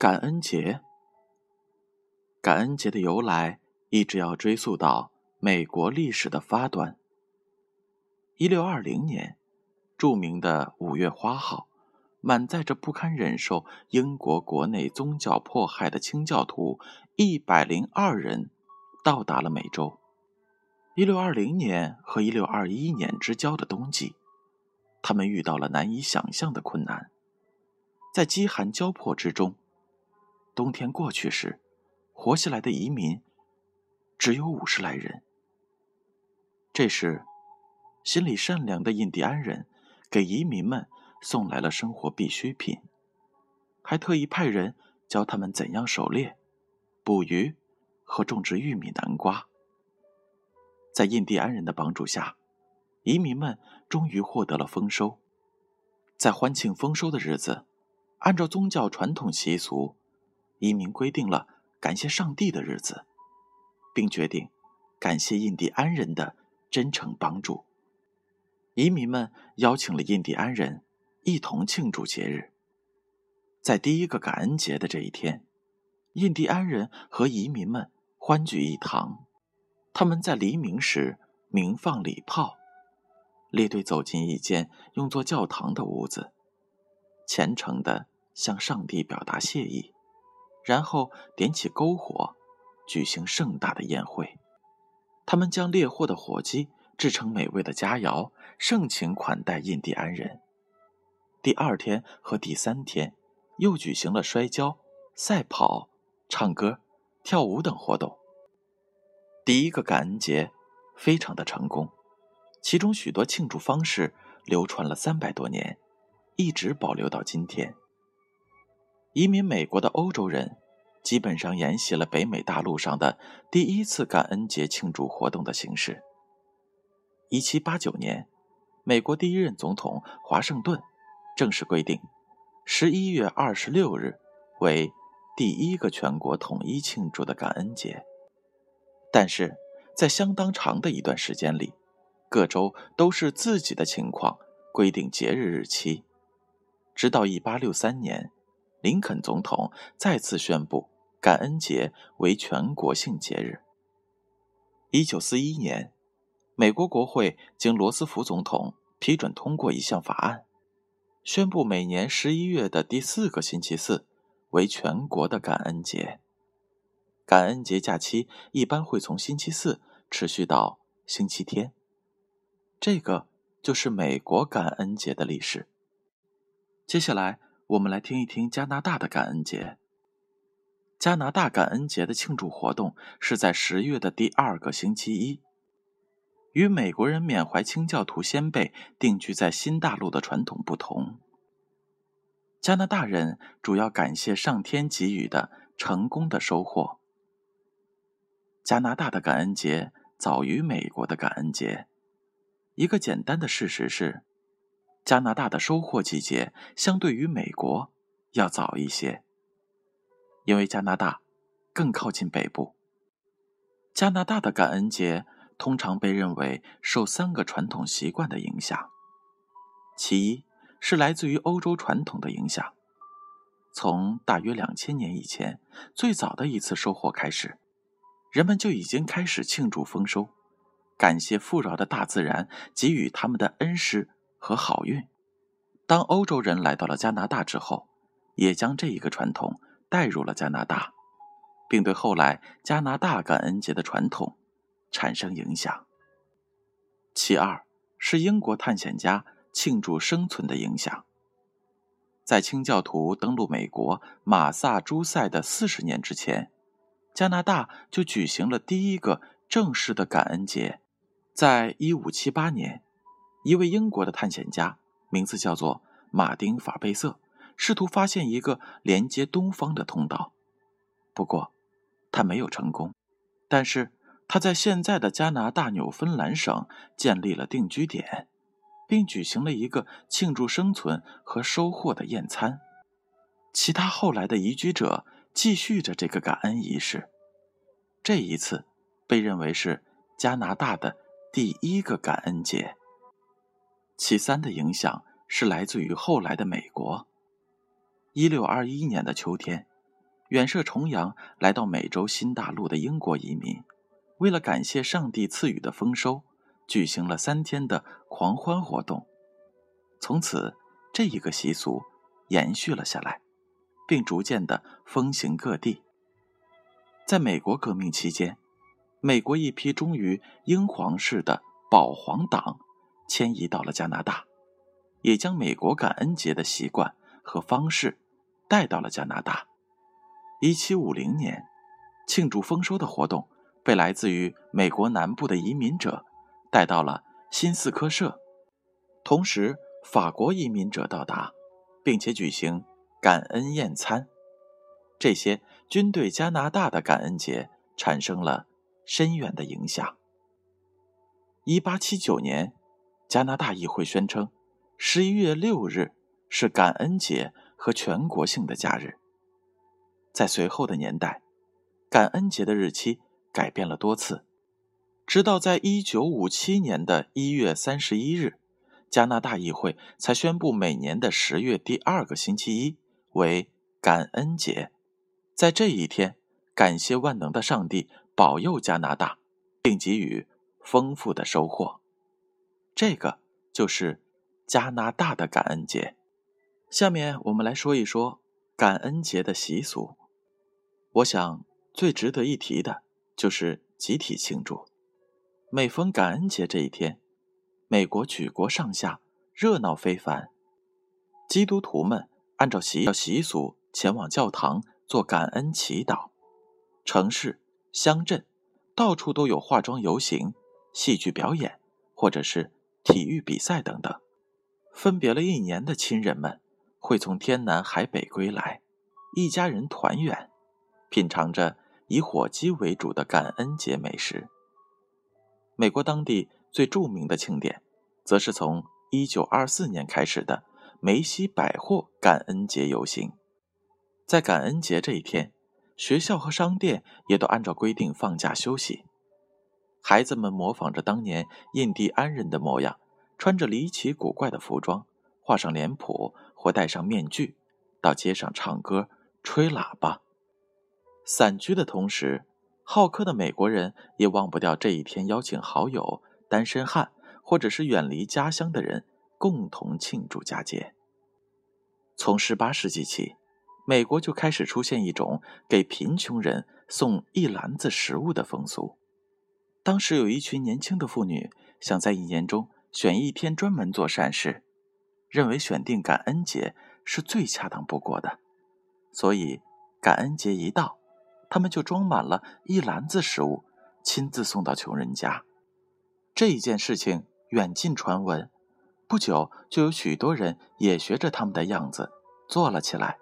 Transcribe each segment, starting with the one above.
感恩节，感恩节的由来一直要追溯到美国历史的发端。一六二零年，著名的五月花号，满载着不堪忍受英国国内宗教迫害的清教徒一百零二人，到达了美洲。一六二零年和一六二一年之交的冬季，他们遇到了难以想象的困难，在饥寒交迫之中。冬天过去时，活下来的移民只有五十来人。这时，心里善良的印第安人给移民们送来了生活必需品，还特意派人教他们怎样狩猎、捕鱼和种植玉米、南瓜。在印第安人的帮助下，移民们终于获得了丰收。在欢庆丰收的日子，按照宗教传统习俗。移民规定了感谢上帝的日子，并决定感谢印第安人的真诚帮助。移民们邀请了印第安人一同庆祝节日。在第一个感恩节的这一天，印第安人和移民们欢聚一堂。他们在黎明时鸣放礼炮，列队走进一间用作教堂的屋子，虔诚地向上帝表达谢意。然后点起篝火，举行盛大的宴会。他们将猎获的火鸡制成美味的佳肴，盛情款待印第安人。第二天和第三天，又举行了摔跤、赛跑、唱歌、跳舞等活动。第一个感恩节非常的成功，其中许多庆祝方式流传了三百多年，一直保留到今天。移民美国的欧洲人，基本上沿袭了北美大陆上的第一次感恩节庆祝活动的形式。一七八九年，美国第一任总统华盛顿正式规定，十一月二十六日为第一个全国统一庆祝的感恩节。但是在相当长的一段时间里，各州都是自己的情况规定节日日期，直到一八六三年。林肯总统再次宣布感恩节为全国性节日。一九四一年，美国国会经罗斯福总统批准通过一项法案，宣布每年十一月的第四个星期四为全国的感恩节。感恩节假期一般会从星期四持续到星期天。这个就是美国感恩节的历史。接下来。我们来听一听加拿大的感恩节。加拿大感恩节的庆祝活动是在十月的第二个星期一。与美国人缅怀清教徒先辈定居在新大陆的传统不同，加拿大人主要感谢上天给予的成功的收获。加拿大的感恩节早于美国的感恩节。一个简单的事实是。加拿大的收获季节相对于美国要早一些，因为加拿大更靠近北部。加拿大的感恩节通常被认为受三个传统习惯的影响，其一是来自于欧洲传统的影响。从大约两千年以前最早的一次收获开始，人们就已经开始庆祝丰收，感谢富饶的大自然给予他们的恩师。和好运。当欧洲人来到了加拿大之后，也将这一个传统带入了加拿大，并对后来加拿大感恩节的传统产生影响。其二是英国探险家庆祝生存的影响。在清教徒登陆美国马萨诸塞的四十年之前，加拿大就举行了第一个正式的感恩节，在一五七八年。一位英国的探险家，名字叫做马丁·法贝瑟，试图发现一个连接东方的通道。不过，他没有成功。但是，他在现在的加拿大纽芬兰省建立了定居点，并举行了一个庆祝生存和收获的宴餐。其他后来的移居者继续着这个感恩仪式。这一次被认为是加拿大的第一个感恩节。其三的影响是来自于后来的美国。一六二一年的秋天，远涉重洋来到美洲新大陆的英国移民，为了感谢上帝赐予的丰收，举行了三天的狂欢活动。从此，这一个习俗延续了下来，并逐渐的风行各地。在美国革命期间，美国一批忠于英皇室的保皇党迁移到了加拿大，也将美国感恩节的习惯和方式带到了加拿大。一七五零年，庆祝丰收的活动被来自于美国南部的移民者带到了新斯科舍，同时法国移民者到达，并且举行感恩宴餐。这些均对加拿大的感恩节产生了深远的影响。一八七九年，加拿大议会宣称，十一月六日是感恩节和全国性的假日。在随后的年代，感恩节的日期改变了多次，直到在一九五七年的一月三十一日，加拿大议会才宣布每年的十月第二个星期一为感恩节。在这一天，感谢万能的上帝保佑加拿大，并给予丰富的收获。这个就是加拿大的感恩节。下面我们来说一说感恩节的习俗。我想最值得一提的就是集体庆祝。每逢感恩节这一天，美国举国上下热闹非凡。基督徒们按照习习俗前往教堂做感恩祈祷，城市、乡镇到处都有化妆游行、戏剧表演或者是体育比赛等等。分别了一年的亲人们会从天南海北归来，一家人团圆。品尝着以火鸡为主的感恩节美食。美国当地最著名的庆典，则是从1924年开始的梅西百货感恩节游行。在感恩节这一天，学校和商店也都按照规定放假休息。孩子们模仿着当年印第安人的模样，穿着离奇古怪的服装，画上脸谱或戴上面具，到街上唱歌、吹喇叭。散居的同时，好客的美国人也忘不掉这一天邀请好友、单身汉或者是远离家乡的人共同庆祝佳节。从18世纪起，美国就开始出现一种给贫穷人送一篮子食物的风俗。当时有一群年轻的妇女想在一年中选一天专门做善事，认为选定感恩节是最恰当不过的，所以感恩节一到。他们就装满了一篮子食物，亲自送到穷人家。这一件事情远近传闻，不久就有许多人也学着他们的样子做了起来。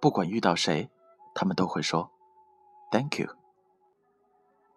不管遇到谁，他们都会说 “Thank you”。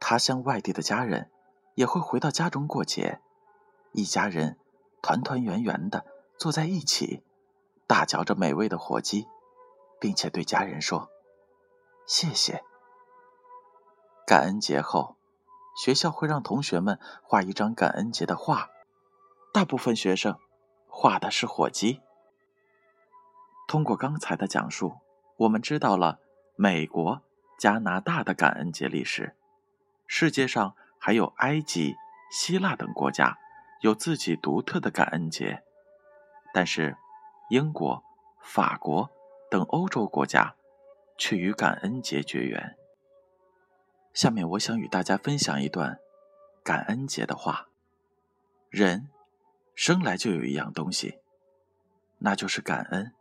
他乡外地的家人也会回到家中过节，一家人团团圆圆的坐在一起，大嚼着美味的火鸡，并且对家人说。谢谢。感恩节后，学校会让同学们画一张感恩节的画，大部分学生画的是火鸡。通过刚才的讲述，我们知道了美国、加拿大的感恩节历史。世界上还有埃及、希腊等国家有自己独特的感恩节，但是英国、法国等欧洲国家。却与感恩节绝缘。下面我想与大家分享一段感恩节的话：人生来就有一样东西，那就是感恩。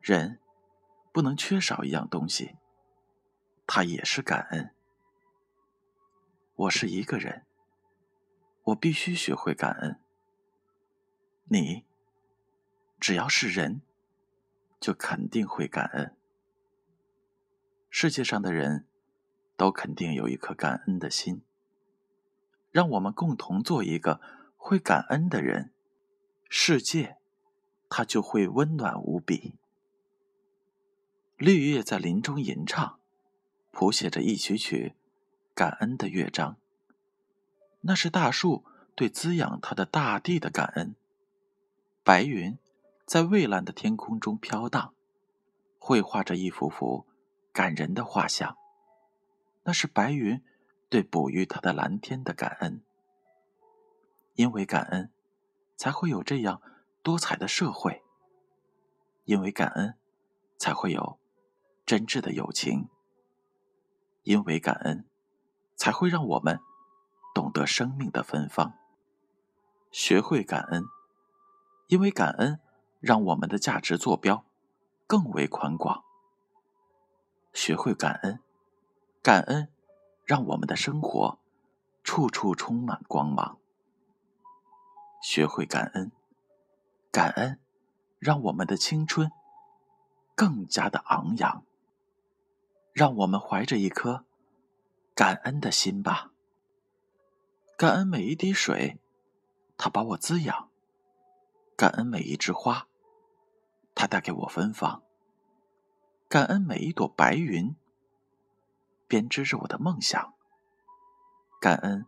人不能缺少一样东西，它也是感恩。我是一个人，我必须学会感恩。你只要是人，就肯定会感恩。世界上的人都肯定有一颗感恩的心。让我们共同做一个会感恩的人，世界它就会温暖无比。绿叶在林中吟唱，谱写着一曲曲感恩的乐章。那是大树对滋养它的大地的感恩。白云在蔚蓝的天空中飘荡，绘画着一幅幅感人的画像。那是白云对哺育它的蓝天的感恩。因为感恩，才会有这样多彩的社会；因为感恩，才会有真挚的友情；因为感恩，才会让我们懂得生命的芬芳。学会感恩，因为感恩让我们的价值坐标更为宽广。学会感恩，感恩让我们的生活处处充满光芒。学会感恩，感恩让我们的青春更加的昂扬。让我们怀着一颗感恩的心吧。感恩每一滴水，它把我滋养；感恩每一枝花，它带给我芬芳；感恩每一朵白云，编织着我的梦想；感恩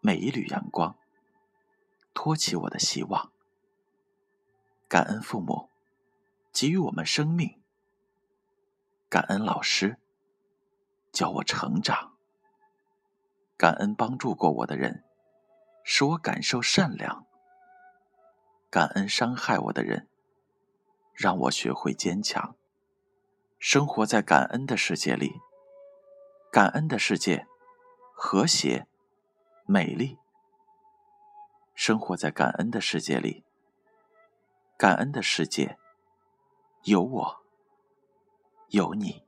每一缕阳光。托起我的希望，感恩父母给予我们生命，感恩老师教我成长，感恩帮助过我的人使我感受善良，感恩伤害我的人让我学会坚强。生活在感恩的世界里，感恩的世界和谐美丽。生活在感恩的世界里，感恩的世界有我，有你。